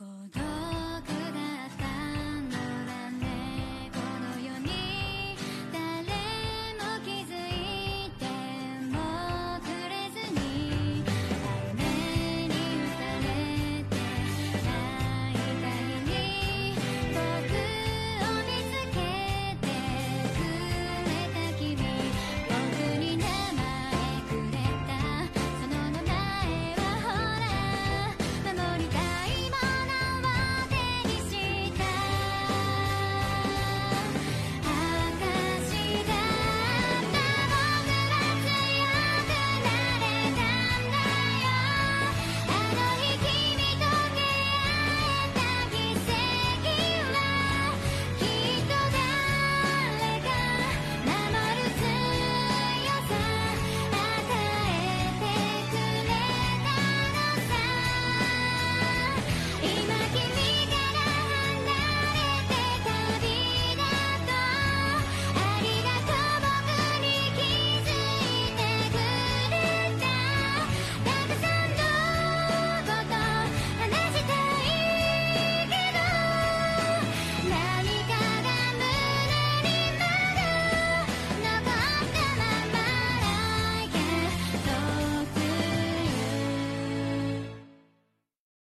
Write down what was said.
God.